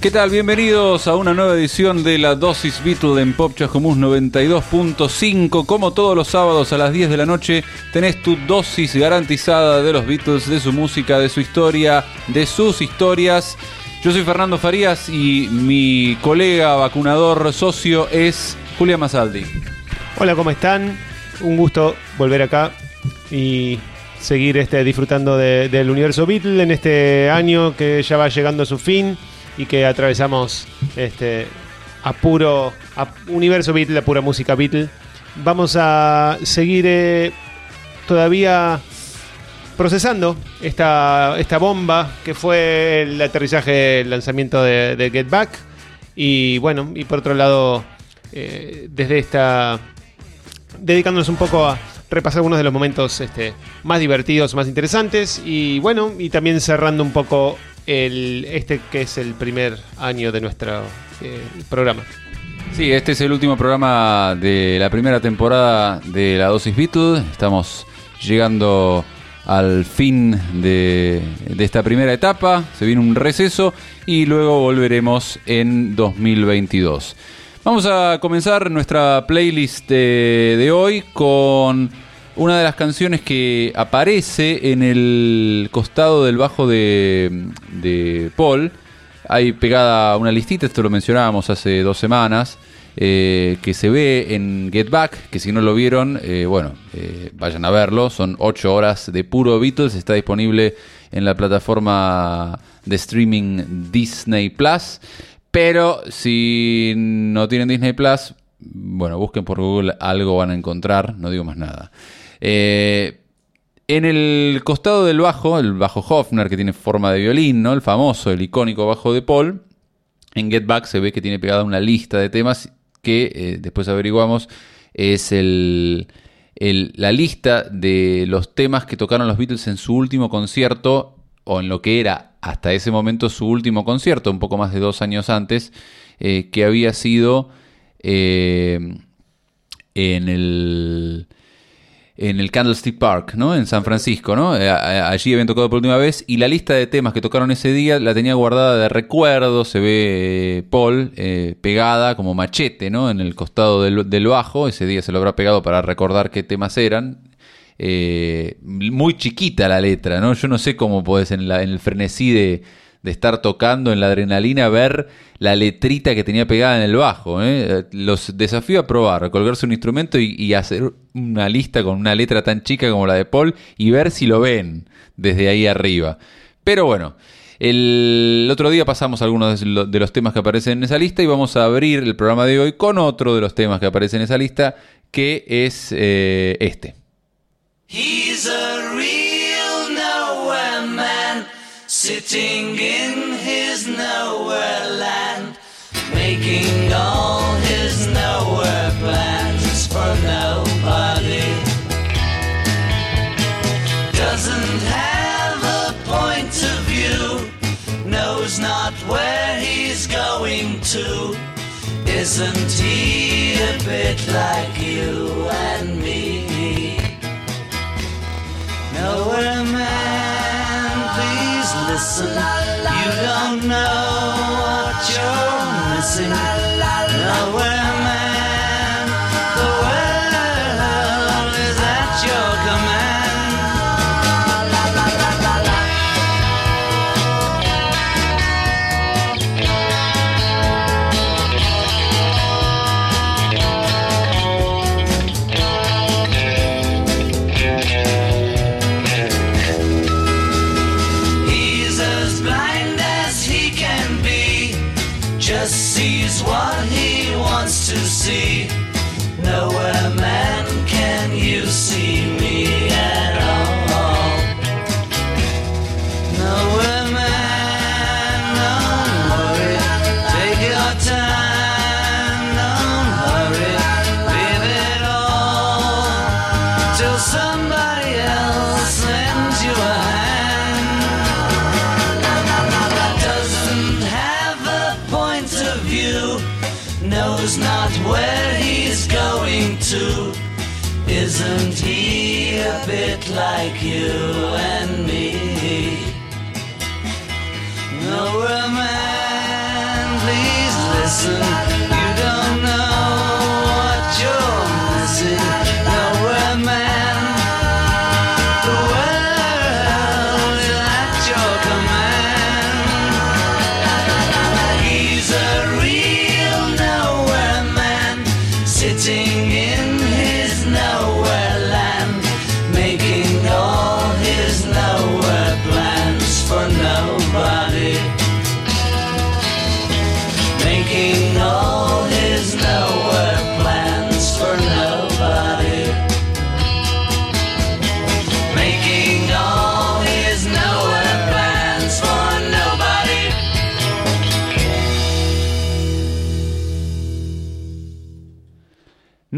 ¿Qué tal? Bienvenidos a una nueva edición de la Dosis Beatle en Pop Chascomús 92.5. Como todos los sábados a las 10 de la noche, tenés tu dosis garantizada de los Beatles, de su música, de su historia, de sus historias. Yo soy Fernando Farías y mi colega vacunador socio es Julia Masaldi. Hola, ¿cómo están? Un gusto volver acá y seguir este, disfrutando de- del universo Beatle en este año que ya va llegando a su fin y que atravesamos este, a puro universo Beatle, a pura música Beatle. Vamos a seguir eh, todavía procesando esta, esta bomba que fue el aterrizaje, el lanzamiento de, de Get Back. Y bueno, y por otro lado, eh, desde esta. dedicándonos un poco a repasar algunos de los momentos este, más divertidos, más interesantes. Y bueno, y también cerrando un poco este que es el primer año de nuestro eh, programa. Sí, este es el último programa de la primera temporada de la Dosis Beatle. Estamos llegando al fin de, esta primera etapa. Se viene un receso y luego volveremos en 2022. Vamos a comenzar nuestra playlist de hoy con una de las canciones que aparece en el costado del bajo de, Paul. Hay pegada una listita, esto lo mencionábamos hace dos semanas, eh, que se ve en Get Back, que si no lo vieron, eh, bueno, eh, vayan a verlo, son ocho horas de puro Beatles, está disponible en la plataforma de streaming Disney Plus, pero si no tienen Disney Plus, bueno, busquen por Google, algo van a encontrar, no digo más nada. Eh, en el costado del bajo, el bajo Hofner que tiene forma de violín, ¿no? El famoso, el icónico bajo de Paul. En Get Back se ve que tiene pegada una lista de temas que eh, después averiguamos es el, la lista de los temas que tocaron los Beatles en su último concierto o en lo que era hasta ese momento su último concierto, un poco más de dos años antes, eh, que había sido en el en el Candlestick Park, ¿no? En San Francisco, ¿no? Eh, allí habían tocado por última vez y la lista de temas que tocaron ese día la tenía guardada de recuerdo, se ve eh, Paul eh, pegada como machete, ¿no? En el costado del, bajo, ese día se lo habrá pegado para recordar qué temas eran. Muy chiquita la letra, ¿no? Yo no sé cómo podés en, la- en el frenesí de, de estar tocando, en la adrenalina, ver la letrita que tenía pegada en el bajo. ¿eh? Los desafío a probar, a colgarse un instrumento y, hacer una lista con una letra tan chica como la de Paul y ver si lo ven desde ahí arriba. Pero bueno, el otro día pasamos algunos de los temas que aparecen en esa lista y vamos a abrir el programa de hoy con otro de los temas que aparecen en esa lista, que es eh, este. He's a sitting in his nowhere land, making all his nowhere plans for nobody. Doesn't have a point of view, knows not where he's going to. Isn't he a bit like you and me? Nowhere man. You don't know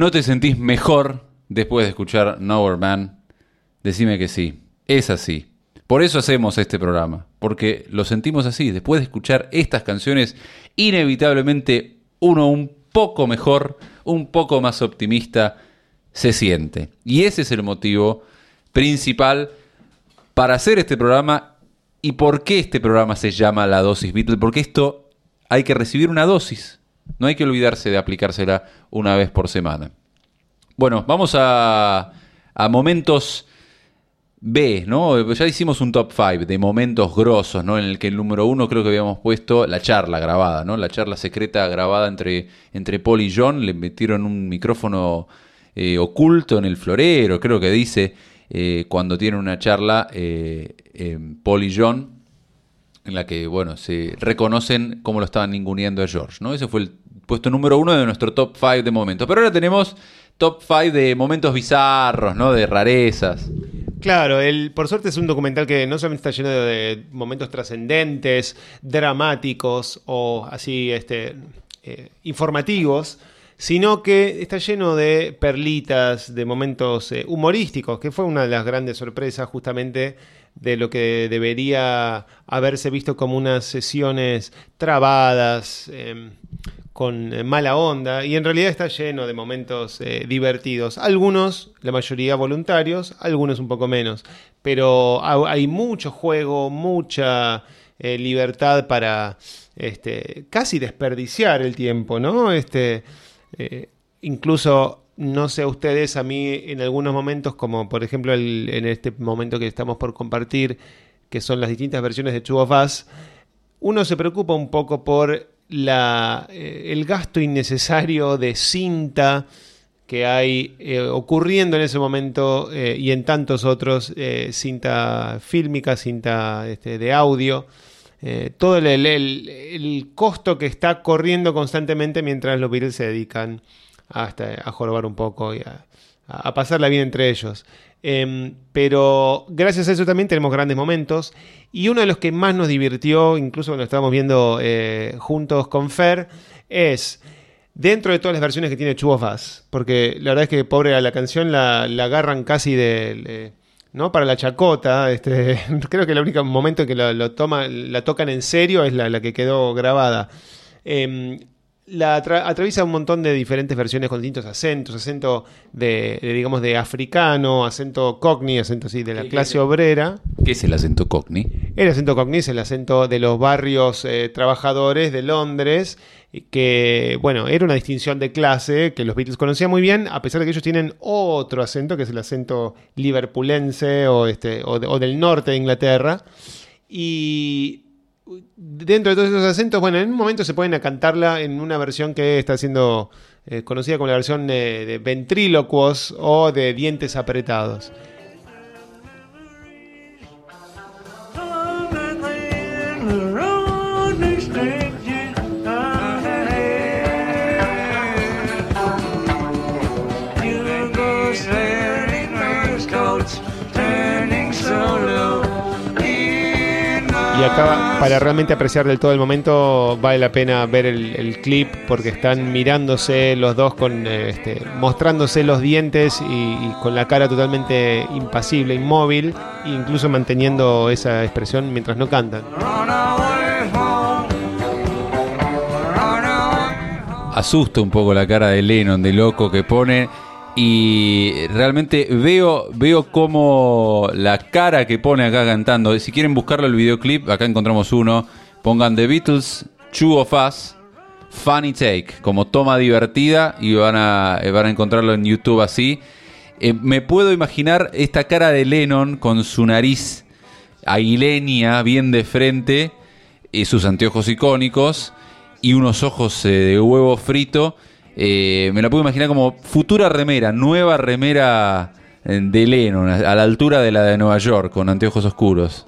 ¿No te sentís mejor después de escuchar Nowhere Man? Decime que sí. Es así. Por eso hacemos este programa. Porque lo sentimos así. Después de escuchar estas canciones, inevitablemente uno un poco mejor, un poco más optimista se siente. Y ese es el motivo principal para hacer este programa y por qué este programa se llama La Dosis Beatle. Porque esto hay que recibir una dosis. No hay que olvidarse de aplicársela una vez por semana. Bueno, vamos a, momentos B, ¿no? Ya hicimos un top 5 de momentos grosos, ¿no? En el que el número uno creo que habíamos puesto la charla grabada, ¿no? La charla secreta grabada entre, entre Paul y John. Le metieron un micrófono eh, oculto en el florero, creo que dice, eh, cuando tienen una charla eh, eh, Paul y John en la que, bueno, se reconocen cómo lo estaban ninguneando a George, ¿no? Ese fue el puesto número uno de nuestro top 5 de momentos. Pero ahora tenemos top 5 de momentos bizarros, ¿no? De rarezas. Claro, el, por suerte es un documental que no solamente está lleno de, momentos trascendentes, dramáticos o así este, eh, informativos, sino que está lleno de perlitas, de momentos eh, humorísticos, que fue una de las grandes sorpresas justamente de lo que debería haberse visto como unas sesiones trabadas, eh, con eh, mala onda, y en realidad está lleno de momentos eh, divertidos. Algunos, la mayoría voluntarios, algunos un poco menos, pero ha- hay mucho juego, mucha libertad para este, casi desperdiciar el tiempo, ¿no? Este, eh, incluso, no sé ustedes, a mí en algunos momentos, como por ejemplo en este momento que estamos por compartir, que son las distintas versiones de Two of Us, uno se preocupa un poco por eh, el gasto innecesario de cinta que hay eh, ocurriendo en ese momento eh, y en tantos otros, cinta fílmica, cinta este, de audio, eh, todo el, el- el- costo que está corriendo constantemente mientras los Beatles se dedican hasta a jorobar un poco y a, a pasarla bien entre ellos. Em, pero gracias a eso también tenemos grandes momentos. Y uno de los que más nos divirtió, incluso cuando estábamos viendo eh, juntos con Fer, es dentro de todas las versiones que tiene Us. Porque la verdad es que pobre a la canción la, la agarran casi de- ¿no? Para la chacota, este, creo que el único momento en que lo, la tocan en serio es la, la que quedó grabada. Em, la atra- atraviesa un montón de diferentes versiones con distintos acentos, acento de, de, digamos, de africano, acento cockney, acento así de la ¿Qué- clase obrera. ¿Qué es el acento cockney? El acento cockney es el acento de los barrios eh, trabajadores de Londres, que, bueno, era una distinción de clase que los Beatles conocían muy bien, a pesar de que ellos tienen otro acento, que es el acento liverpulense o, este, o, de- o del norte de Inglaterra. Y dentro de todos esos acentos, bueno, en un momento se pueden cantarla en una versión que está siendo eh, conocida como la versión eh, de ventrílocuos o de dientes apretados. Y acá, para realmente apreciar del todo el momento, vale la pena ver el, clip porque están mirándose los dos con eh, este, mostrándose los dientes y, y con la cara totalmente impasible, inmóvil, e incluso manteniendo esa expresión mientras no cantan. asusta un poco la cara de Lennon, de loco que pone. Y realmente veo, veo como la cara que pone acá cantando. Si quieren buscarlo el videoclip, acá encontramos uno. Pongan The Beatles, Two of Us. Funny Take, como toma divertida, y van a, eh, van a encontrarlo en YouTube así. Eh, me puedo imaginar esta cara de Lennon con su nariz aguileña, bien de frente, y sus anteojos icónicos, y unos ojos eh, de huevo frito. Eh, me la puedo imaginar como futura remera, nueva remera eh, de Lennon, a la altura de la de Nueva York, con anteojos oscuros.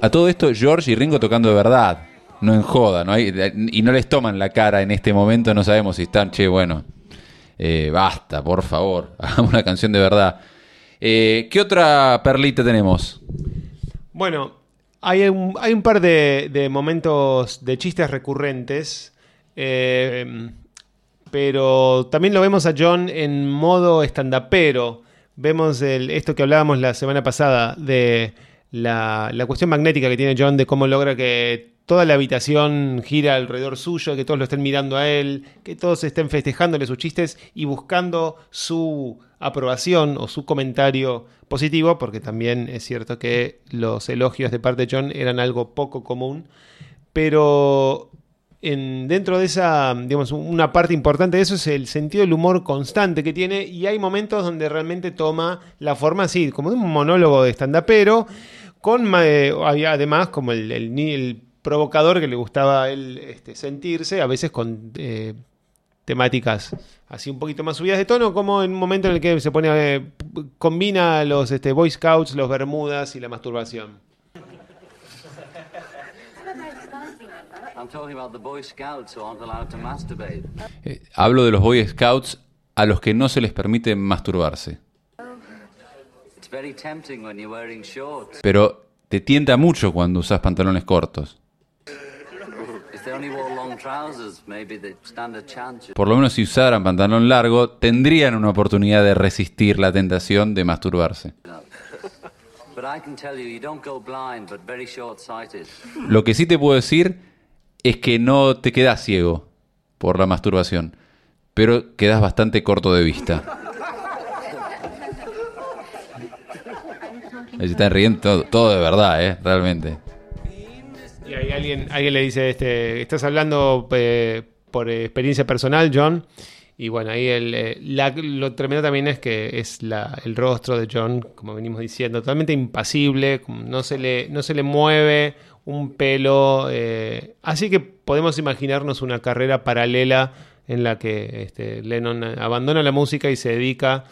A todo esto, George y Ringo tocando de verdad, no en joda, ¿no? Hay- y no les toman la cara en este momento, no sabemos si están, che, bueno, eh, basta, por favor, hagamos una canción de verdad. Eh, ¿Qué otra perlita tenemos? Bueno, hay un, par de, momentos de chistes recurrentes, eh, pero también lo vemos a John en modo estandapero. Vemos esto que hablábamos la semana pasada de la, la cuestión magnética que tiene John de cómo logra que toda la habitación gira alrededor suyo, que todos lo estén mirando a él, que todos estén festejándole sus chistes y buscando su aprobación o su comentario positivo, porque también es cierto que los elogios de parte de John eran algo poco común, pero en, dentro de esa, digamos, una parte importante de eso es el sentido del humor constante que tiene y hay momentos donde realmente toma la forma así, como de un monólogo de stand-upero, con eh, además como el, el provocador que le gustaba él este, sentirse, a veces con eh, temáticas así un poquito más subidas de tono, como en un momento en el que se pone eh, combina los este, Boy Scouts, los Bermudas y la masturbación. Eh, hablo de los Boy Scouts a los que no se les permite masturbarse. It's very tempting when you're wearing shorts. Pero te tienta mucho cuando usas pantalones cortos. Por lo menos si usaran pantalón largo, tendrían una oportunidad de resistir la tentación de masturbarse. Lo que sí te puedo decir es que no te quedas ciego por la masturbación, pero quedas bastante corto de vista. Ahí se están riendo todo, todo de verdad, ¿eh? Realmente. Y ahí alguien, alguien le dice, este, estás hablando eh, por experiencia personal, John. Y bueno, ahí el, eh, la- lo tremendo también es que es la- el rostro de John, como venimos diciendo, totalmente impasible, no se le, no se le mueve un pelo. eh, así que podemos imaginarnos una carrera paralela en la que este, Lennon abandona la música y se dedica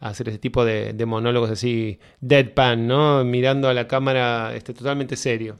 a hacer ese tipo de, de monólogos así deadpan, ¿no? Mirando a la cámara este, totalmente serio.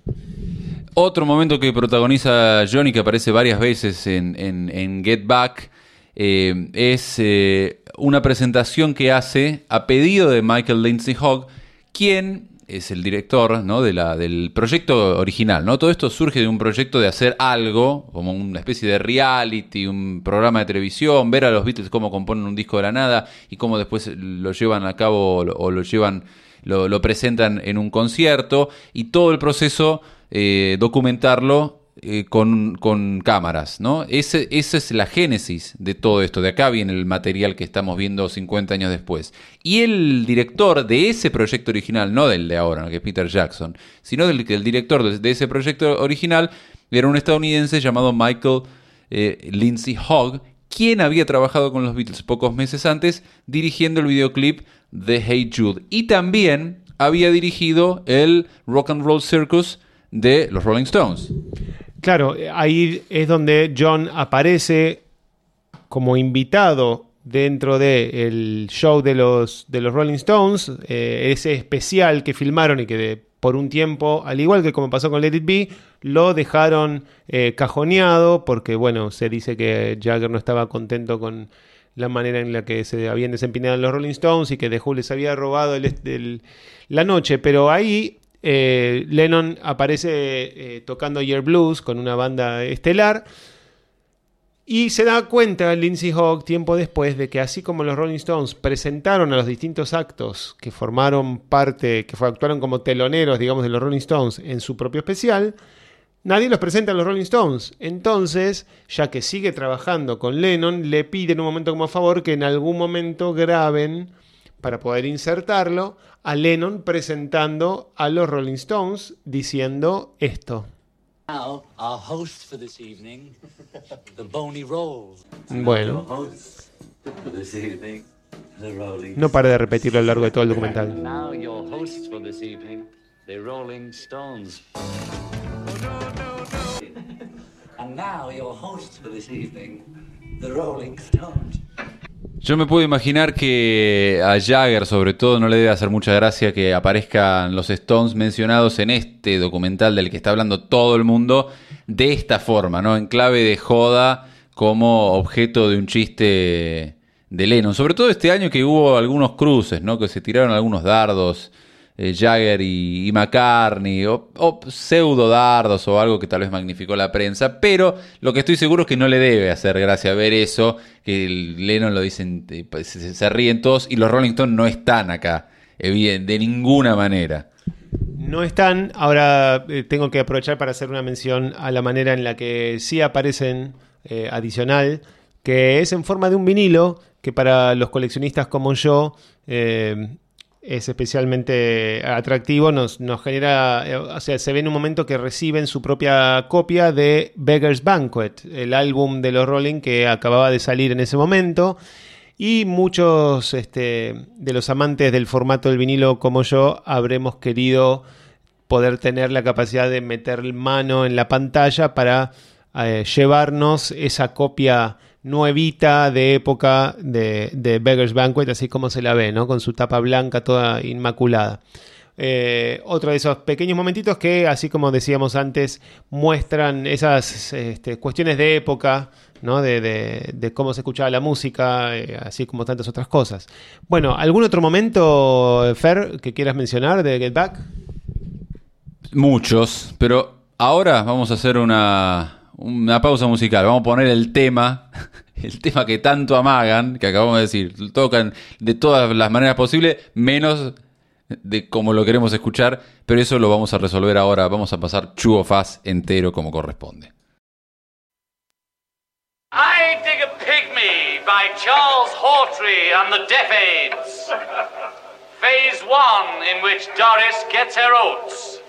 Otro momento que protagoniza Johnny, que aparece varias veces en, en- Get Back, eh, es eh, una presentación que hace a pedido de Michael Lindsay Hogg, quien es el director ¿no? de la, del proyecto original. ¿no? Todo esto surge de un proyecto de hacer algo, como una especie de reality, un programa de televisión, ver a los Beatles cómo componen un disco de la nada y cómo después lo llevan a cabo o lo, llevan lo presentan en un concierto y todo el proceso eh, documentarlo eh, con, con cámaras, ¿no? Ese, esa es la génesis de todo esto. De acá viene el material que estamos viendo 50 años después. Y el director de ese proyecto original, no del de ahora, que es Peter Jackson, sino del el director de, de ese proyecto original era un estadounidense llamado Michael eh, Lindsay Hogg, quien había trabajado con los Beatles pocos meses antes dirigiendo el videoclip de Hey Jude. Y también había dirigido el Rock and Roll Circus de los Rolling Stones. Claro, ahí es donde John aparece como invitado dentro del show de los, de los Rolling Stones, eh, ese especial que filmaron y que de- por un tiempo, al igual que como pasó con Let It Be, lo dejaron eh, cajoneado porque, bueno, se dice que Jagger no estaba contento con la manera en la que se habían desempeñado los Rolling Stones y que The Who les había robado el- la noche, pero ahí eh, Lennon aparece eh, tocando Year Blues con una banda estelar y se da cuenta Lindsay Hogg tiempo después de que así como los Rolling Stones presentaron a los distintos actos que formaron parte, que actuaron como teloneros, digamos, de los Rolling Stones en su propio especial, nadie los presenta a los Rolling Stones. Entonces, ya que sigue trabajando con Lennon, le pide en un momento como favor que en algún momento graben para poder insertarlo a Lennon presentando a los Rolling Stones diciendo esto. Now, our host for this evening, the Boney Rolls. Bueno, no para de repetirlo a lo largo de todo el documental. And now your hosts for this evening, the Rolling Stones. Yo me puedo imaginar que a Jagger, sobre todo, no le debe hacer mucha gracia que aparezcan los Stones mencionados en este documental del que está hablando todo el mundo de esta forma, ¿no? En clave de joda como objeto de un chiste de Lennon. Sobre todo este año que hubo algunos cruces, ¿no? Que se tiraron algunos dardos. Eh, Jagger y, McCartney, o, pseudo dardos o algo que tal vez magnificó la prensa, pero lo que estoy seguro es que no le debe hacer gracia ver eso, que Lennon lo dicen, eh, pues, se, ríen todos y los Rolling Stones no están acá, evidente, de ninguna manera. No están, ahora eh, tengo que aprovechar para hacer una mención a la manera en la que sí aparecen eh, adicional, que es en forma de un vinilo, que para los coleccionistas como yo eh, es especialmente atractivo, nos, nos genera, eh, o sea, se ve en un momento que reciben su propia copia de Beggar's Banquet, el álbum de los Rolling que acababa de salir en ese momento. Y muchos este, de los amantes del formato del vinilo como yo habremos querido poder tener la capacidad de meter mano en la pantalla para eh, llevarnos esa copia nuevita de época de, de Beggar's Banquet, así como se la ve, ¿no? con su tapa blanca toda inmaculada. Eh, otro de esos pequeños momentitos que, así como decíamos antes, muestran esas este, cuestiones de época, ¿no? de, de- cómo se escuchaba la música, eh, así como tantas otras cosas. Bueno, ¿algún otro momento, Fer, que quieras mencionar de Get Back? Muchos, pero ahora vamos a hacer una, una pausa musical. Vamos a poner el tema, el tema que tanto amagan, que acabamos de decir. Tocan de todas las maneras posibles, menos de como lo queremos escuchar, pero eso lo vamos a resolver ahora. Vamos a pasar of Us entero como corresponde. I Dig a Pygmy by Charles Hawtrey and the Deaf. Phase one, in which Doris gets her oats.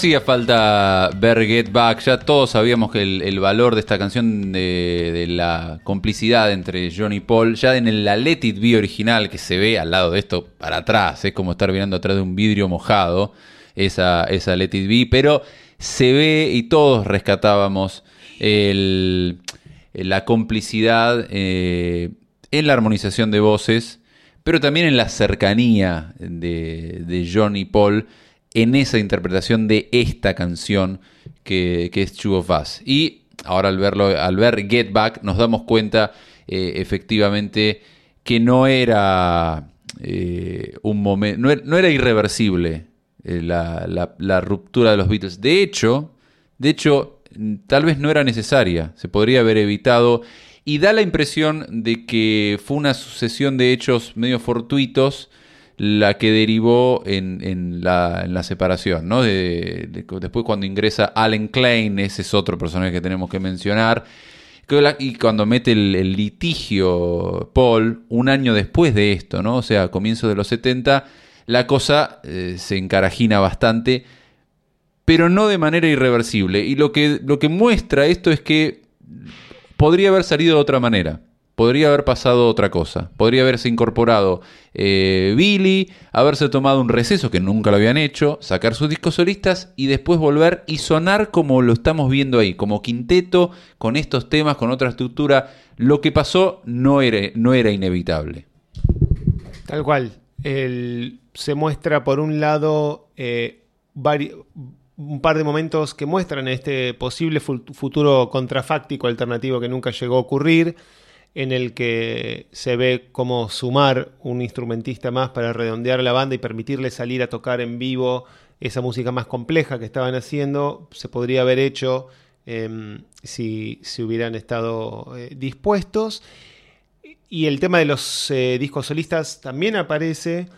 Hacía falta ver Get Back, ya todos sabíamos que el, valor de esta canción de, la complicidad entre John y Paul, ya en la Let It Be original que se ve al lado de esto para atrás, es como estar mirando atrás de un vidrio mojado, esa, Let It Be, pero se ve y todos rescatábamos la complicidad eh, en la armonización de voces, pero también en la cercanía de John y Paul en esa interpretación de esta canción que, es Two of Us. Y ahora al verlo, al ver Get Back, nos damos cuenta eh, efectivamente que no era eh, un momento, no, era- no era irreversible eh, la, la- ruptura de los Beatles. De hecho, de hecho, tal vez no era necesaria, se podría haber evitado y da la impresión de que fue una sucesión de hechos medio fortuitos la que derivó en, en la, separación, ¿no? De- de- después cuando ingresa Alan Klein, ese es otro personaje que tenemos que mencionar, y cuando mete el, el litigio Paul, un año después de esto, ¿no? O sea, a comienzos de los 70, la cosa eh, se encarajina bastante, pero no de manera irreversible. Y lo que, lo que muestra esto es que podría haber salido de otra manera. Podría haber pasado otra cosa. Podría haberse incorporado eh, Billy, haberse tomado un receso que nunca lo habían hecho, sacar sus discos solistas y después volver y sonar como lo estamos viendo ahí, como quinteto, con estos temas, con otra estructura. Lo que pasó no era, no era inevitable. Tal cual. Se muestra por un lado eh, un par de momentos que muestran este posible fu- futuro contrafáctico alternativo que nunca llegó a ocurrir, en el que se ve cómo sumar un instrumentista más para redondear la banda y permitirle salir a tocar en vivo esa música más compleja que estaban haciendo, se podría haber hecho em, si, si hubieran estado eh, dispuestos. Y el tema de los eh, discos solistas también aparece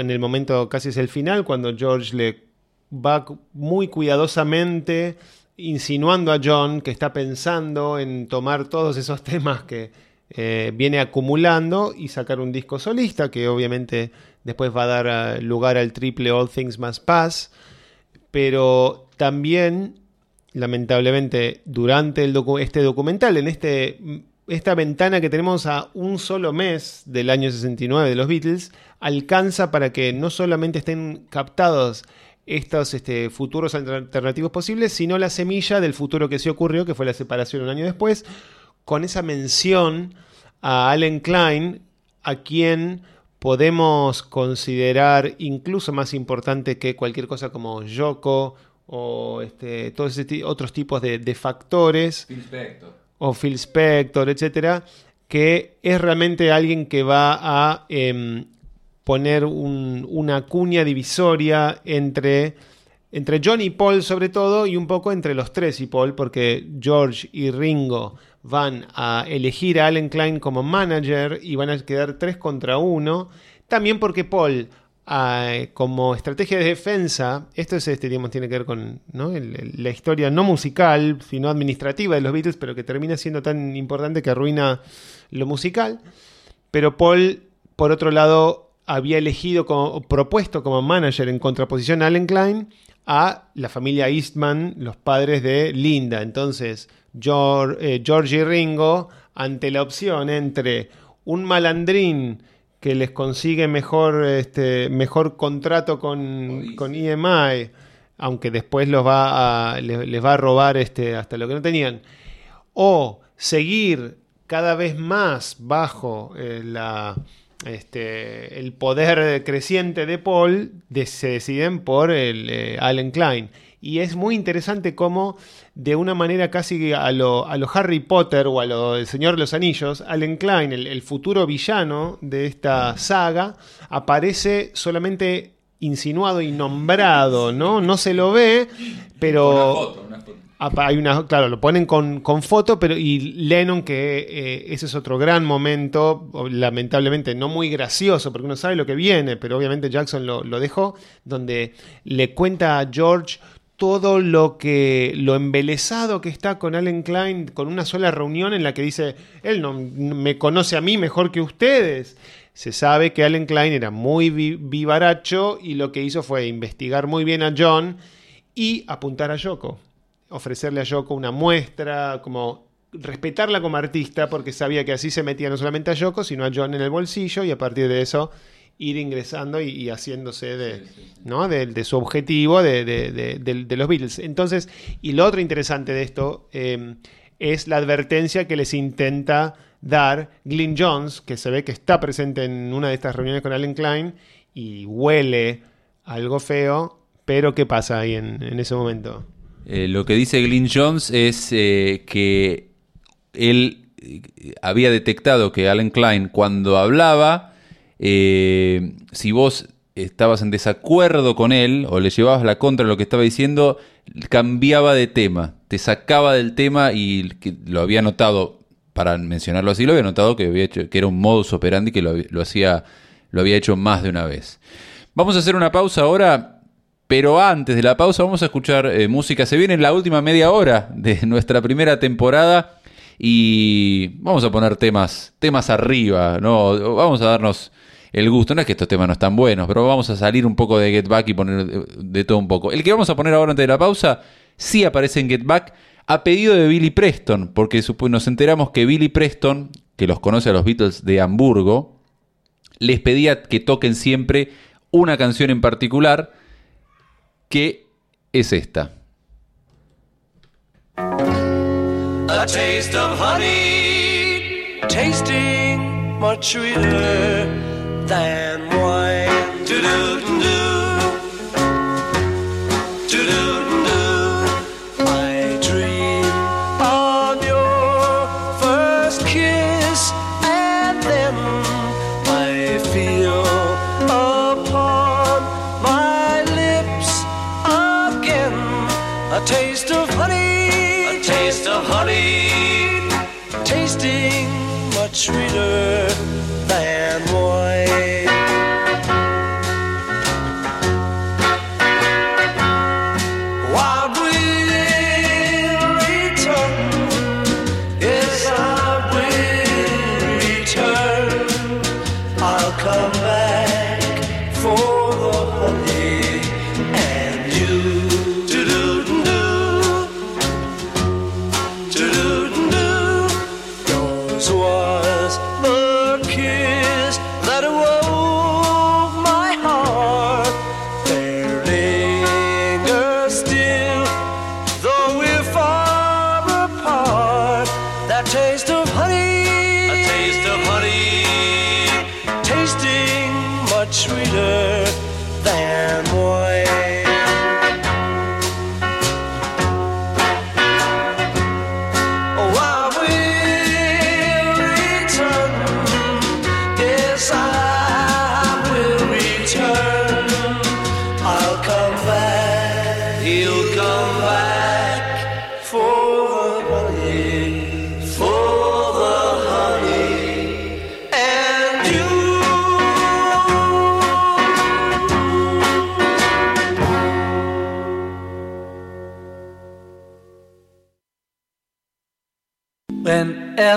en el momento casi es el final, cuando George le va muy cuidadosamente insinuando a John que está pensando en tomar todos esos temas que eh, viene acumulando y sacar un disco solista, que obviamente después va a dar ah, lugar al triple All Things Must Pass. Pero también, lamentablemente, durante el este documental, en este esta ventana que tenemos a un solo mes del año 69 de los Beatles alcanza para que no solamente estén captados estos este, futuros alternativos posibles, sino la semilla del futuro que se ocurrió, que fue la separación un año después, con esa mención a Allen Klein, a quien podemos considerar incluso más importante que cualquier cosa como Yoko o este, todos ese otros tipos de, de factores. O Phil Spector, etcétera, que es realmente alguien que va a em, poner un- una cuña divisoria entre, entre John y Paul sobre todo y un poco entre los tres y Paul, porque George y Ringo van a elegir a Allen Klein como manager y van a quedar tres contra uno. También porque Paul, ah, como estrategia de defensa, esto es este, digamos, tiene que ver con ¿no? La historia no musical, sino administrativa de los Beatles, pero que termina siendo tan importante que arruina lo musical. Pero Paul, por otro lado, había elegido como propuesto como manager en contraposición a Allen Klein a la familia Eastman, los padres de Linda. Entonces, George, eh, George y Ringo, ante la opción entre un malandrín que les consigue mejor, este, mejor contrato con, con EMI, aunque después los va a, les, les va a robar este, hasta lo que no tenían, o seguir cada vez más bajo eh, la, este, el poder creciente de Paul, de- se deciden por el eh, Allen Klein. Y es muy interesante cómo, de una manera casi a lo, a lo Harry Potter o a lo del Señor de los Anillos, Allen Klein, el, el futuro villano de esta saga, aparece solamente insinuado y nombrado, ¿no? No se lo ve, pero... Apa- Hay una, claro, lo ponen con, con foto, pero y Lennon, que eh, ese es otro gran momento, lamentablemente no muy gracioso, porque uno sabe lo que viene, pero obviamente Jackson lo, lo dejó, donde le cuenta a George todo lo que lo embelesado que está con Allen Klein con una sola reunión en la que dice él no me conoce a mí mejor que ustedes se sabe que Allen Klein era muy vi- vivaracho y lo que hizo fue investigar muy bien a John y apuntar a Yoko. Ofrecerle a Yoko una muestra, como respetarla como artista, porque sabía que así se metía no solamente a Yoko, sino a John en el bolsillo y a partir de eso ir ingresando y, y haciéndose de, ¿no? de, de su objetivo de, de- de- de- de los Beatles. Entonces, y lo otro interesante de esto eh, es la advertencia que les intenta dar Glyn Jones, que se ve que está presente en una de estas reuniones con Alan Klein y huele algo feo, pero ¿qué pasa ahí en, en ese momento? Eh, lo que dice Glyn Jones es eh, que él eh, había detectado que Alan Klein cuando hablaba, eh, si vos estabas en desacuerdo con él o le llevabas la contra de lo que estaba diciendo, cambiaba de tema, te sacaba del tema y lo había notado, para mencionarlo así, lo había notado que, había hecho, que era un modus operandi que lo hacía, lo había hecho más de una vez. Vamos a hacer una pausa ahora, pero antes de la pausa vamos a escuchar eh, música. Se viene la última media hora de nuestra primera temporada y vamos a poner temas, temas arriba, ¿no? Vamos a darnos el gusto. No es que estos temas no están buenos, pero vamos a salir un poco de Get Back y poner de, todo un poco. El que vamos a poner ahora antes de la pausa sí aparece en Get Back a pedido de Billy Preston, porque nos enteramos que Billy Preston, que los conoce a los Beatles de Hamburgo, les pedía que toquen siempre una canción en particular, que es esta. A taste of honey, tasting much sweeter Stan Roy.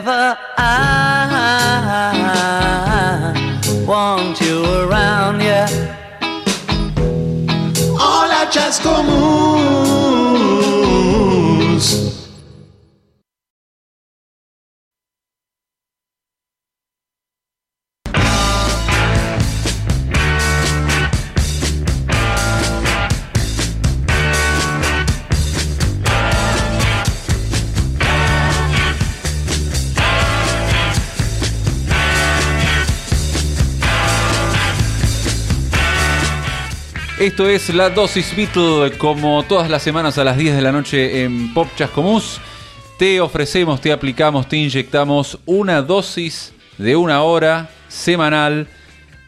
forever Esto es la dosis Beatle, como todas las semanas a las 10 de la noche en Pop Chascomús. Te ofrecemos, te aplicamos, te inyectamos una dosis de una hora semanal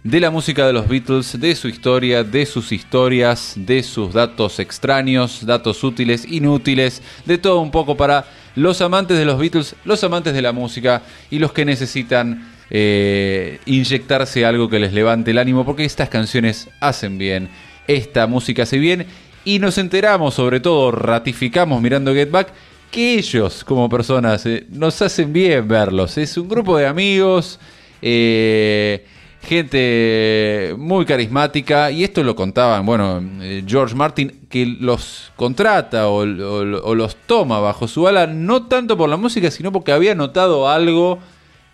de la música de los Beatles, de su historia, de sus historias, de sus datos extraños, datos útiles, inútiles, de todo un poco para los amantes de los Beatles, los amantes de la música y los que necesitan eh, inyectarse algo que les levante el ánimo, porque estas canciones hacen bien, esta música hace bien, y nos enteramos, sobre todo, ratificamos mirando Get Back, que ellos como personas eh, nos hacen bien verlos. Es un grupo de amigos, eh, gente muy carismática y esto lo contaban, bueno, eh, George Martin que los contrata o, o- o los toma bajo su ala no tanto por la música, sino porque había notado algo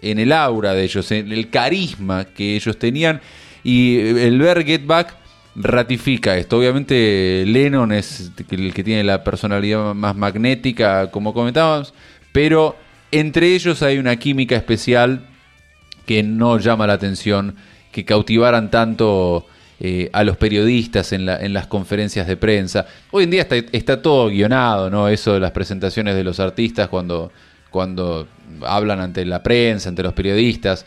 en el aura de ellos, en el carisma que ellos tenían y el ver Get Back ratifica esto. Obviamente Lennon es el que tiene la personalidad más magnética, como comentábamos, pero entre ellos hay una química especial que no llama la atención, que cautivaran tanto eh, a los periodistas en, la- en las conferencias de prensa. Hoy en día está, está todo guionado, ¿no? Eso de las presentaciones de los artistas cuando, cuando hablan ante la prensa, ante los periodistas.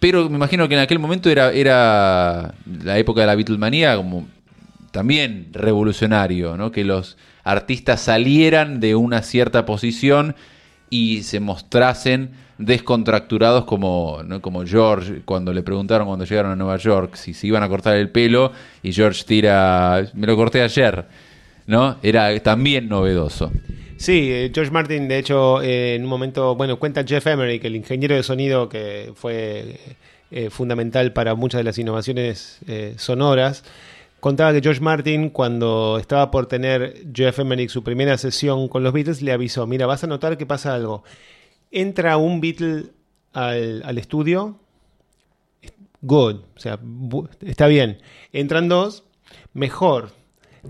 Pero me imagino que en aquel momento era, era la época de la Beatlemanía como también revolucionario, ¿no? Que los artistas salieran de una cierta posición y se mostrasen descontracturados como, como George cuando le preguntaron cuando llegaron a Nueva York si se iban a cortar el pelo y George tira, me lo corté ayer, ¿no? Era también novedoso. Sí, eh, George Martin, de hecho, eh, en un momento, bueno, cuenta Jeff Emerick, el ingeniero de sonido que fue eh, fundamental para muchas de las innovaciones sonoras. Contaba que George Martin, cuando estaba por tener Jeff Emerick su primera sesión con los Beatles, le avisó: Mira, vas a notar que pasa algo. Entra un Beatle al, al estudio, good, o sea, está bien. Entran dos, mejor.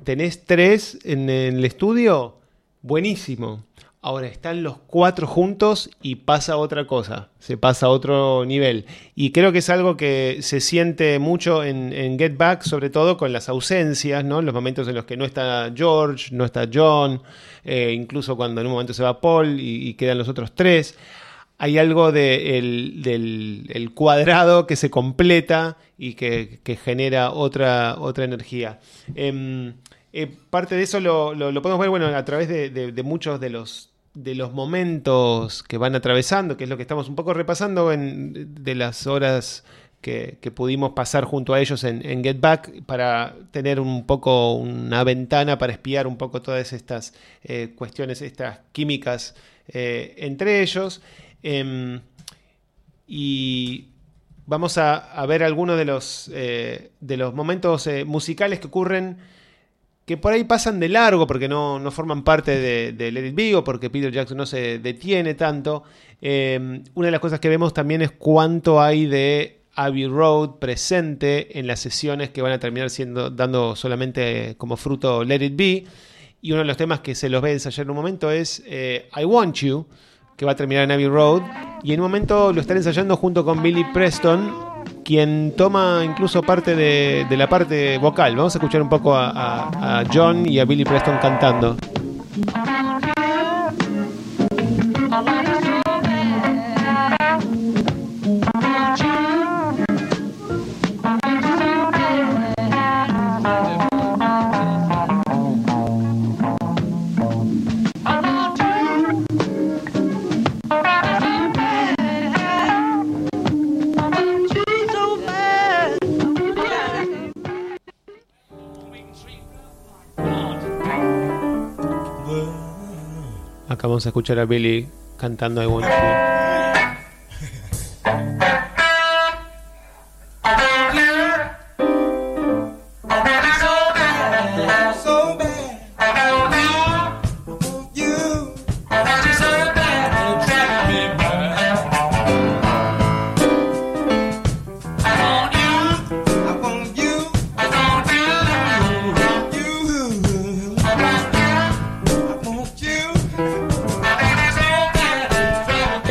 Tenés tres en el estudio, buenísimo. Ahora están los cuatro juntos y pasa otra cosa, se pasa a otro nivel. Y creo que es algo que se siente mucho en, Get Back, sobre todo con las ausencias, ¿no? Los momentos en los que no está George, no está John, eh, incluso cuando en un momento se va Paul y, quedan los otros tres hay algo de el- del el cuadrado que se completa y que, que genera otra, otra energía. Em, eh, parte de eso lo, podemos ver bueno, a través de, muchos de los, de los momentos que van atravesando, que es lo que estamos un poco repasando de las horas que, pudimos pasar junto a ellos en, Get Back para tener un poco una ventana para espiar un poco todas estas eh, cuestiones, estas químicas eh, entre ellos. Em, y vamos a, a ver algunos de los, de los momentos musicales que ocurren que por ahí pasan de largo porque no, no forman parte de, Let It Be o porque Peter Jackson no se detiene tanto. Eh, una de las cosas que vemos también es cuánto hay de Abbey Road presente en las sesiones que van a terminar siendo dando solamente como fruto Let It Be. Y uno de los temas que se los ve ensayar en un momento es eh, I Want You, que va a terminar en Abbey Road. Y en un momento lo están ensayando junto con Billy Preston, quien toma incluso parte de, la parte vocal. Vamos a escuchar un poco a John y a Billy Preston cantando. Acá vamos a escuchar a Billy cantando I Want You.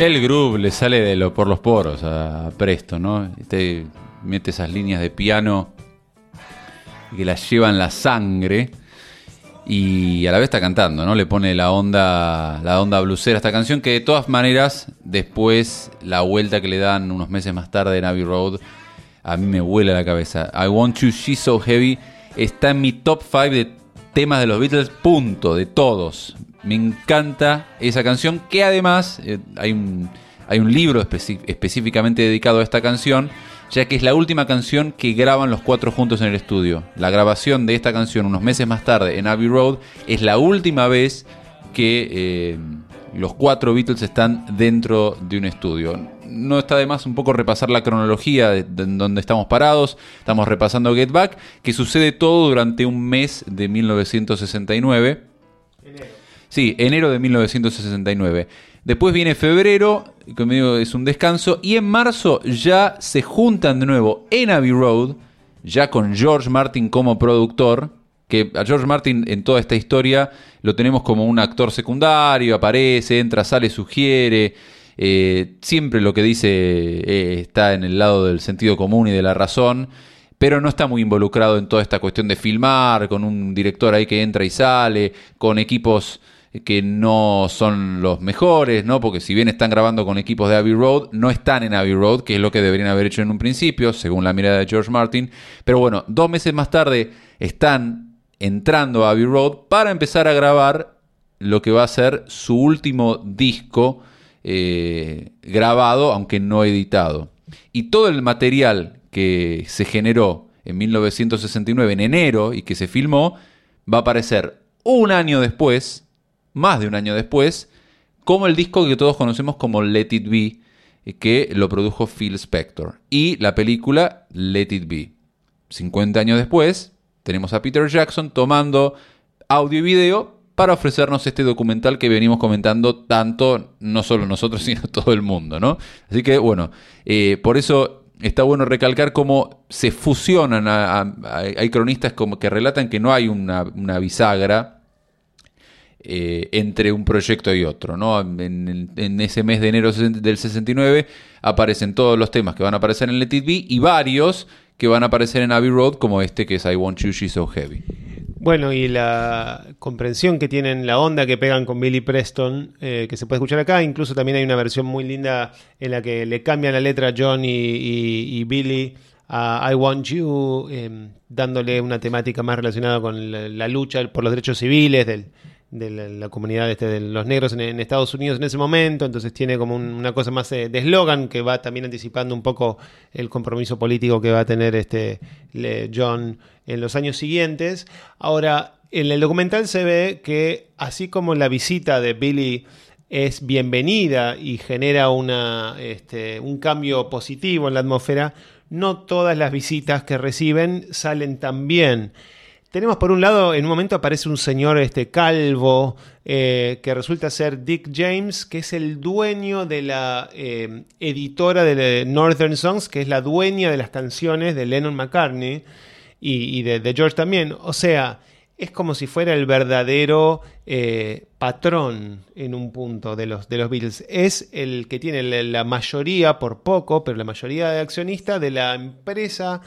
El groove le sale de lo, por los poros a Presto, ¿no? Te mete esas líneas de piano que las llevan la sangre y a la vez está cantando, ¿no? Le pone la onda, la onda blusera a esta canción que de todas maneras después la vuelta que le dan unos meses más tarde en Abbey Road a mí me vuela la cabeza. I Want You, She's So Heavy está en mi top 5 de temas de los Beatles, punto, de todos. Me encanta esa canción que además eh, hay, un, hay un libro específicamente dedicado a esta canción, ya que es la última canción que graban los cuatro juntos en el estudio. La grabación de esta canción unos meses más tarde en Abbey Road es la última vez que eh, los cuatro Beatles están dentro de un estudio. no está de más un poco repasar la cronología de en donde estamos parados. Estamos repasando Get Back, que sucede todo durante un mes de 1969. Sí, enero de 1969. Después viene febrero, que medio es un descanso, y en marzo ya se juntan de nuevo en Abbey Road, ya con George Martin como productor, que a George Martin en toda esta historia lo tenemos como un actor secundario, aparece, entra, sale, sugiere, eh, siempre lo que dice eh, está en el lado del sentido común y de la razón, pero no está muy involucrado en toda esta cuestión de filmar, con un director ahí que entra y sale, con equipos que no son los mejores, ¿no? Porque si bien están grabando con equipos de Abbey Road, no están en Abbey Road, que es lo que deberían haber hecho en un principio, según la mirada de George Martin. Pero bueno, dos meses más tarde están entrando a Abbey Road para empezar a grabar lo que va a ser su último disco eh, grabado, aunque no editado. Y todo el material que se generó en 1969, en enero, y que se filmó, va a aparecer un año después, más de un año después, como el disco que todos conocemos como Let It Be, eh, que lo produjo Phil Spector. Y la película Let It Be. 50 años después, tenemos a Peter Jackson tomando audio y video para ofrecernos este documental que venimos comentando tanto, no solo nosotros, sino todo el mundo, ¿no? Así que, bueno, eh, por eso está bueno recalcar cómo se fusionan, hay cronistas como que relatan que no hay una, una bisagra eh, entre un proyecto y otro. ¿no? En, ese mes de enero del 69 aparecen todos los temas que van a aparecer en Let It Be y varios que van a aparecer en Abbey Road, como este que es I Want You, She's So Heavy. Bueno, y la comprensión que tienen, la onda que pegan con Billy Preston, eh, que se puede escuchar acá. Incluso también hay una versión muy linda en la que le cambian la letra John y, Billy a I Want You, eh, dándole una temática más relacionada con la lucha por los derechos civiles del- de la, comunidad este, de los negros en, Estados Unidos en ese momento. Entonces tiene como un- una cosa más eh, de eslogan que va también anticipando un poco el compromiso político que va a tener este John en los años siguientes. Ahora, en el documental se ve que así como la visita de Billy es bienvenida y genera una, este, un cambio positivo en la atmósfera, no todas las visitas que reciben salen tan bien. Tenemos por un lado, en un momento aparece un señor este, calvo eh, que resulta ser Dick James, que es el dueño de la eh, editora de Northern Songs, que es la dueña de las canciones de Lennon McCartney y, de, George también. O sea, es como si fuera el verdadero eh, patrón en un punto de los, de los Beatles. Es el que tiene la mayoría, por poco, pero la mayoría de accionistas de la empresa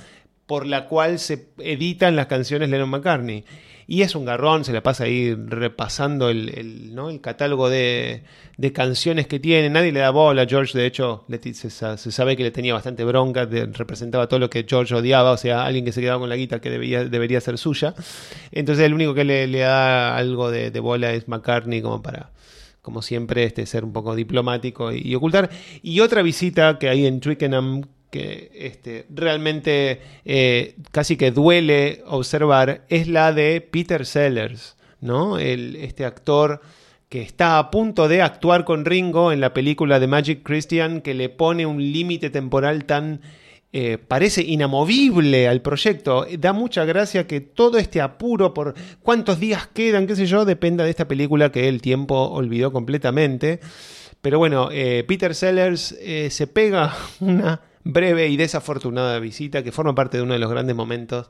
por la cual se editan las canciones Lennon McCartney. Y es un garrón, se la pasa ahí repasando el, ¿no? el catálogo de, de canciones que tiene. Nadie le da bola a George, de hecho, se, se sabe que le tenía bastante bronca, representaba todo lo que George odiaba, o sea, alguien que se quedaba con la guita que debería ser suya. Entonces el único que le, le da algo de, bola es McCartney como para como siempre, este, ser un poco diplomático y ocultar. Y otra visita que hay en Twickenham que este, realmente eh, casi que duele observar es la de Peter Sellers, ¿no? El, este actor que está a punto de actuar con Ringo en la película de Magic Christian, que le pone un límite temporal tan eh, parece inamovible al proyecto. Da mucha gracia que todo este apuro por cuántos días quedan, qué sé yo, dependa de esta película que el tiempo olvidó completamente. Pero bueno, eh, Peter Sellers se pega una breve y desafortunada visita que forma parte de uno de los grandes momentos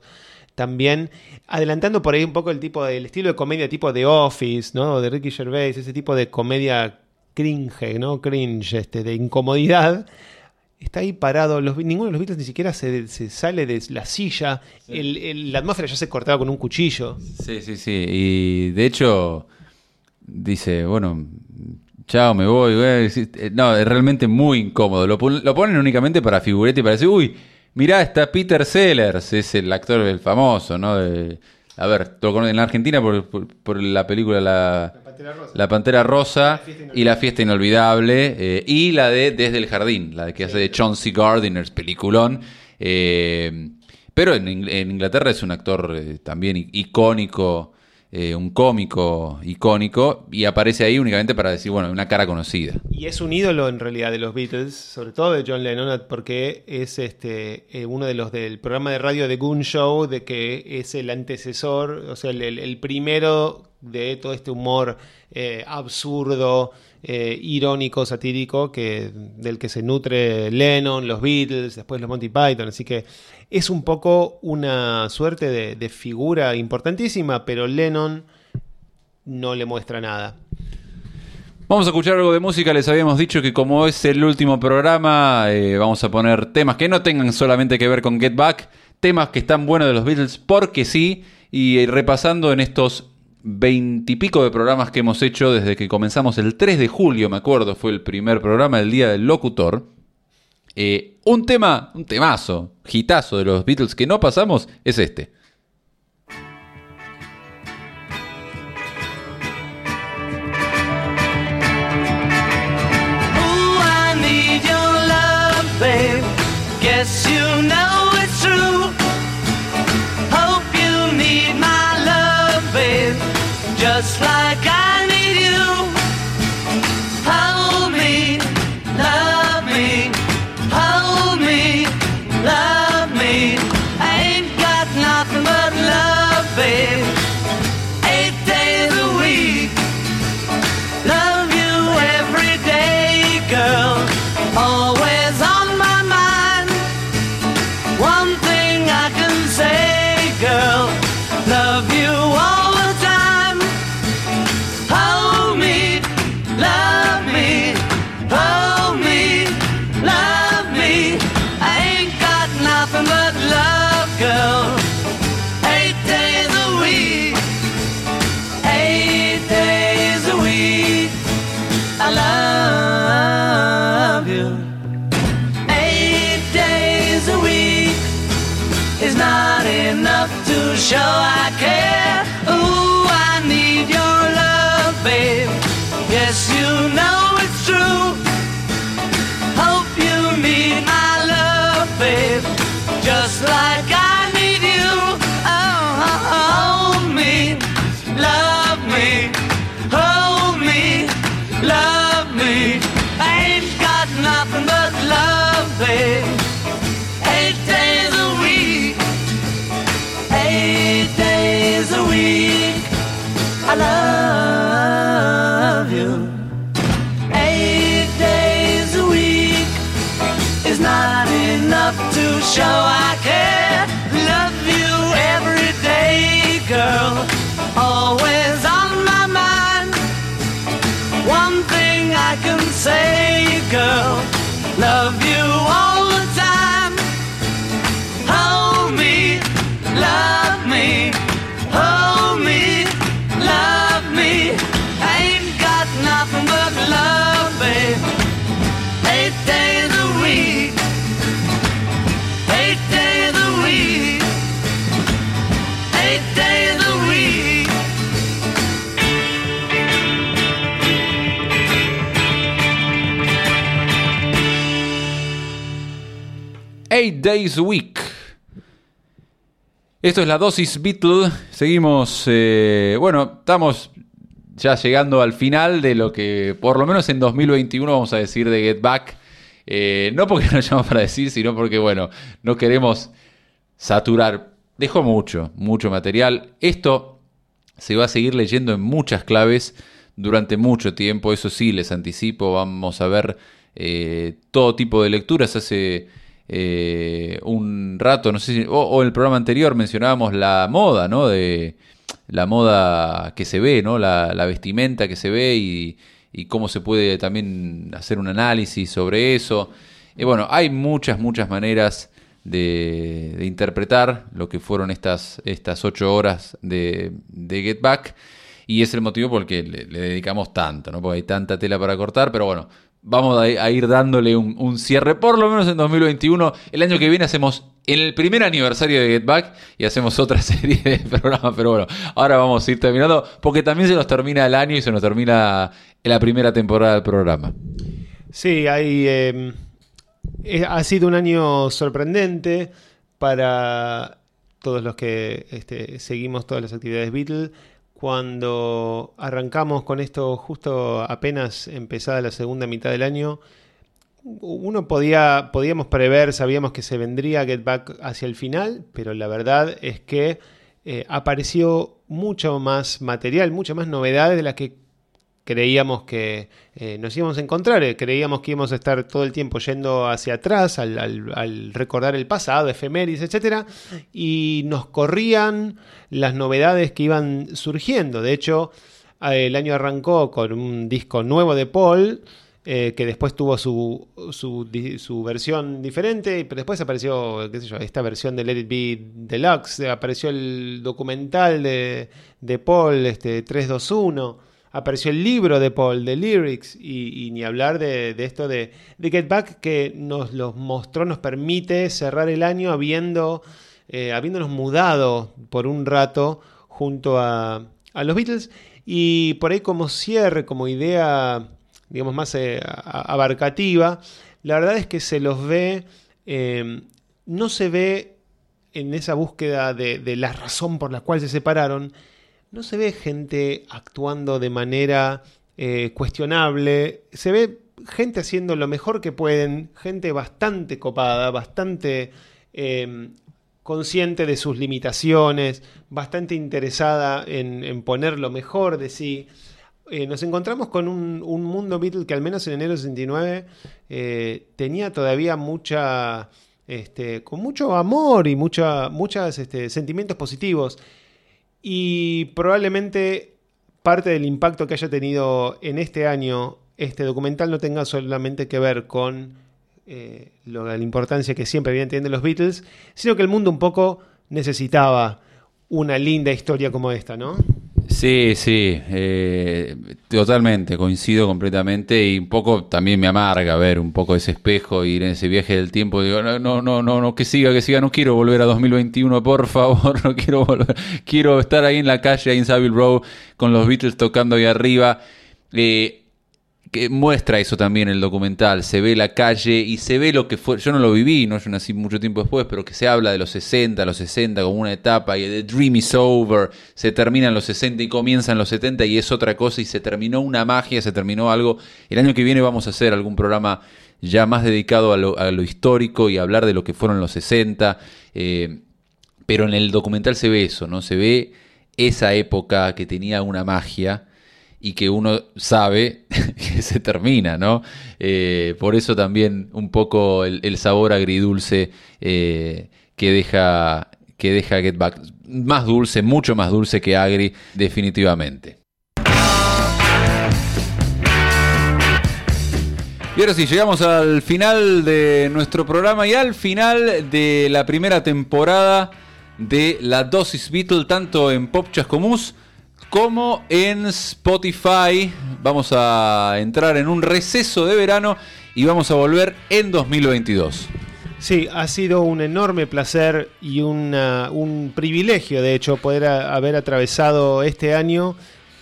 también adelantando por ahí un poco el tipo del estilo de comedia tipo de Office, ¿no? De Ricky Gervais, ese tipo de comedia cringe, ¿no? Cringe, este, de incomodidad. Está ahí parado, los, ninguno de los Beatles ni siquiera se, se sale de la silla, el- el- la atmósfera ya se cortaba con un cuchillo. Sí, sí, sí. Y de hecho, dice, bueno, chao, me voy. güey. Eh, No, es realmente muy incómodo. Lo, pon- lo ponen únicamente para figurete y para decir, uy, mirá, está Peter Sellers, es el actor el famoso, ¿no? De- a ver, lo en la Argentina por, por- por la película La, La Pantera Rosa y La Fiesta Inolvidable eh, y la de Desde el Jardín, la que hace de Chauncey Gardiner, peliculón. Eh, pero en, Ing- en Inglaterra es un actor eh, también icónico eh, un cómico icónico, y aparece ahí únicamente para decir, bueno, una cara conocida. Y es un ídolo en realidad de los Beatles, sobre todo de John Lennon, porque es este eh, uno de los del programa de radio The Goon Show, de que es el antecesor, o sea, el, el- primero de todo este humor eh, absurdo, eh, irónico, satírico, que, del que se nutre Lennon, los Beatles, después los Monty Python. Así que es un poco una suerte de, figura importantísima, pero Lennon no le muestra nada. Vamos a escuchar algo de música, les habíamos dicho que como es el último programa, eh, vamos a poner temas que no tengan solamente que ver con Get Back, temas que están buenos de los Beatles, porque sí, y eh, repasando en estos veintipico de programas que hemos hecho desde que comenzamos el 3 de julio, me acuerdo, fue el primer programa, el Día del Locutor. eh, un tema, un temazo, hitazo de los Beatles que no pasamos es este. I need your love, babe. Guess you know Just like I Days Week. Esto es la dosis Beatle. Seguimos, eh, bueno, estamos ya llegando al final de lo que por lo menos en 2021 vamos a decir de Get Back. Eh, no porque no hayamos para decir, sino porque, bueno, no queremos saturar. Dejó mucho, mucho material. Esto se va a seguir leyendo en muchas claves durante mucho tiempo. Eso sí, les anticipo, vamos a ver eh, todo tipo de lecturas. Hace eh, un rato, no sé si, o, en el programa anterior mencionábamos la moda, ¿no? De la moda que se ve, ¿no? La, vestimenta que se ve y, y cómo se puede también hacer un análisis sobre eso. Y bueno, hay muchas, muchas maneras de, de interpretar lo que fueron estas, estas ocho horas de, de Get Back. Y es el motivo por el que le, le dedicamos tanto, ¿no? Porque hay tanta tela para cortar, pero bueno, vamos a, ir dándole un, cierre, por lo menos en 2021. El año que viene hacemos el primer aniversario de Get Back y hacemos otra serie de programas, pero bueno, ahora vamos a ir terminando, porque también se nos termina el año y se nos termina la primera temporada del programa. Sí, hay, eh, ha sido un año sorprendente para todos los que este, seguimos todas las actividades Beatles. Cuando arrancamos con esto justo apenas empezada la segunda mitad del año, uno podía, podíamos prever, sabíamos que se vendría Get Back hacia el final, pero la verdad es que eh, apareció mucho más material, muchas más novedades de las que creíamos que eh, nos íbamos a encontrar. Eh, creíamos que íbamos a estar todo el tiempo yendo hacia atrás, al, al- al recordar el pasado, efemérides, etc. Y nos corrían las novedades que iban surgiendo. De hecho, eh, el año arrancó con un disco nuevo de Paul. que después tuvo su, su, su versión diferente, pero después apareció, qué sé yo, esta versión de Let It Be Deluxe, apareció el documental de, de Paul, este 321, apareció el libro de Paul, de Lyrics, y, ni hablar de, de esto de, de Get Back, que nos los mostró, nos permite cerrar el año habiendo, eh, habiéndonos mudado por un rato junto a, los Beatles, y por ahí como cierre, como idea digamos, más eh, abarcativa, la verdad es que se los ve, eh, no se ve en esa búsqueda de, de la razón por la cual se separaron, no se ve gente actuando de manera eh, cuestionable, se ve gente haciendo lo mejor que pueden, gente bastante copada, bastante eh, consciente de sus limitaciones, bastante interesada en, poner lo mejor de sí. Eh, nos encontramos con un, un mundo Beatle que al menos en enero del 69 eh, tenía todavía mucha, este, con mucho amor y mucha, muchos este, sentimientos positivos. Y probablemente parte del impacto que haya tenido en este año este documental no tenga solamente que ver con eh, lo- la importancia que siempre habían tenido los Beatles, sino que el mundo un poco necesitaba una linda historia como esta, ¿no? Sí, sí, eh, totalmente, coincido completamente y un poco también me amarga ver un poco ese espejo, ir en ese viaje del tiempo, digo, no, no, no, no, que siga, que siga, no quiero volver a 2021, por favor, no quiero volver, quiero estar ahí en la calle, ahí en Savile Row, con los Beatles tocando ahí arriba, eh, que muestra eso también el documental, se ve la calle y se ve lo que fue, yo no lo viví, no yo nací mucho tiempo después, pero que se habla de los 60, los 60 como una etapa y The Dream is over, se termina en los 60 y comienza en los 70 y es otra cosa y se terminó una magia, se terminó algo. El año que viene vamos a hacer algún programa ya más dedicado a lo, a histórico y hablar de lo que fueron los 60, eh, pero en el documental se ve eso, ¿no? Se ve esa época que tenía una magia y que uno sabe que se termina, ¿no? Eh, por eso también un poco el, sabor agridulce eh, que deja que deja Get Back. Más dulce, mucho más dulce que agri, definitivamente. Y ahora sí, llegamos al final de nuestro programa y al final de la primera temporada de la dosis Beatle, tanto en Pop Chascomús como en Spotify. Vamos a entrar en un receso de verano y vamos a volver en 2022. Sí, ha sido un enorme placer y un privilegio, de hecho, poder haber atravesado este año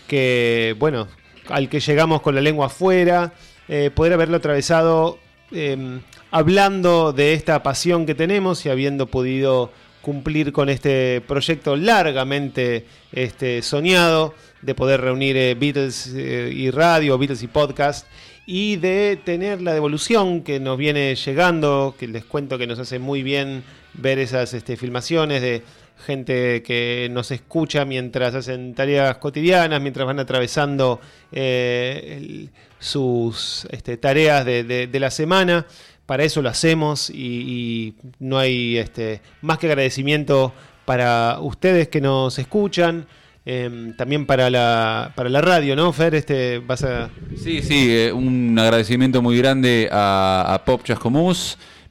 que, bueno, al que llegamos con la lengua afuera, eh, poder haberlo atravesado eh, hablando de esta pasión que tenemos y habiendo podido cumplir con este proyecto largamente este, soñado de poder reunir eh, Beatles eh, y radio, Beatles y podcast y de tener la devolución que nos viene llegando, que les cuento que nos hace muy bien ver esas este, filmaciones de gente que nos escucha mientras hacen tareas cotidianas, mientras van atravesando eh, el- sus este, tareas de, de- de la semana. Para eso lo hacemos y, no hay este, más que agradecimiento para ustedes que nos escuchan. em, también para la, para la radio, ¿no, Fer? Este, vas a... Sí, sí, eh, un agradecimiento muy grande a, a Pop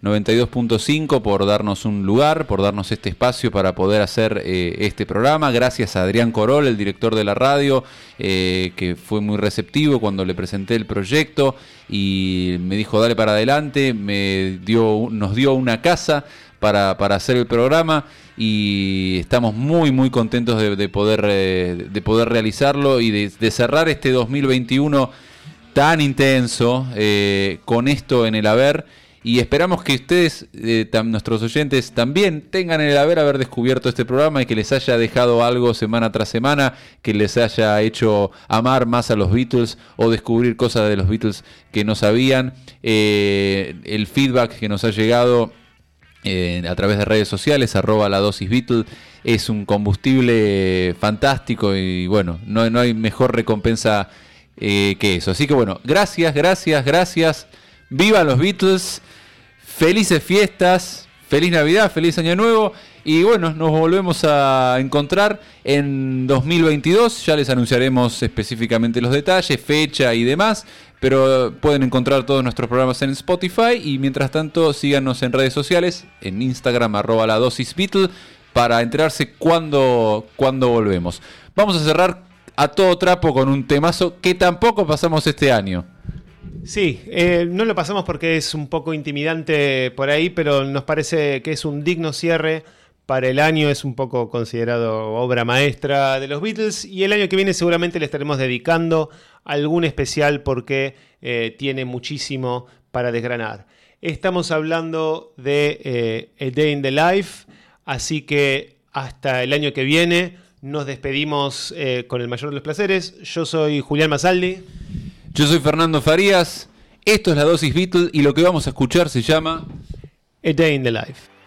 92.5 por darnos un lugar, por darnos este espacio para poder hacer eh, este programa. Gracias a Adrián Corol, el director de la radio, eh, que fue muy receptivo cuando le presenté el proyecto y me dijo dale para adelante, me dio, nos dio una casa para, hacer el programa y estamos muy muy contentos de, de poder eh, de poder realizarlo y de, cerrar este 2021 tan intenso con esto en el haber Y esperamos que ustedes, eh, nuestros oyentes, también tengan el haber haber descubierto este programa y que les haya dejado algo semana tras semana, que les haya hecho amar más a los Beatles o descubrir cosas de los Beatles que no sabían. Eh, el feedback que nos ha llegado eh, a través de redes sociales, arroba la dosis Beatle, es un combustible fantástico y bueno, no, no hay mejor recompensa que eso. Así que bueno, gracias, gracias, gracias. Viva los Beatles, felices fiestas, feliz Navidad, feliz Año Nuevo y bueno, nos volvemos a encontrar en 2022, ya les anunciaremos específicamente los detalles, fecha y demás. Pero pueden encontrar todos nuestros programas en Spotify y mientras tanto síganos en redes sociales, en Instagram arroba la dosis Beatle, para enterarse cuándo, cuándo volvemos. Vamos a cerrar a todo trapo con un temazo que tampoco pasamos este año. Sí, eh, no lo pasamos porque es un poco intimidante por ahí, pero nos parece que es un digno cierre para el año, es un poco considerado obra maestra de los Beatles y el año que viene seguramente le estaremos dedicando algún especial porque eh, tiene muchísimo para desgranar. Estamos hablando de eh, A Day in the Life, así que hasta el año que viene nos despedimos eh, con el mayor de los placeres. Yo soy Julián Masaldi. Yo soy Fernando Farías, esto es la dosis Beatle y lo que vamos a escuchar se llama A Day in the Life.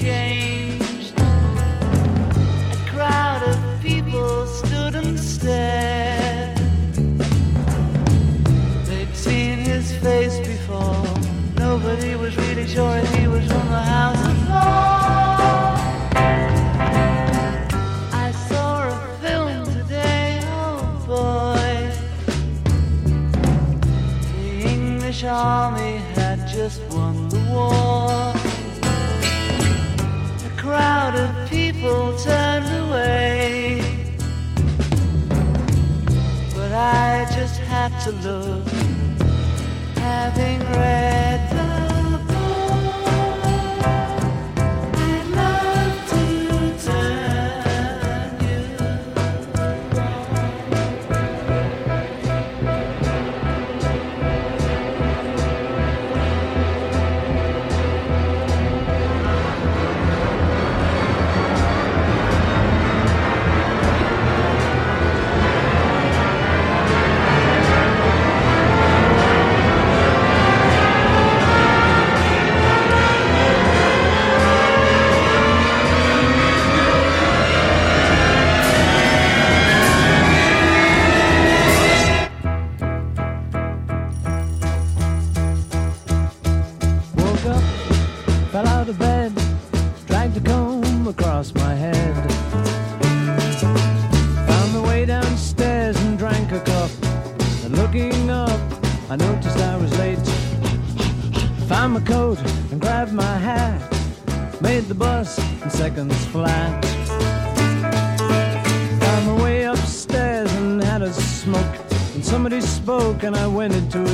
change. To look, having read went into a dream.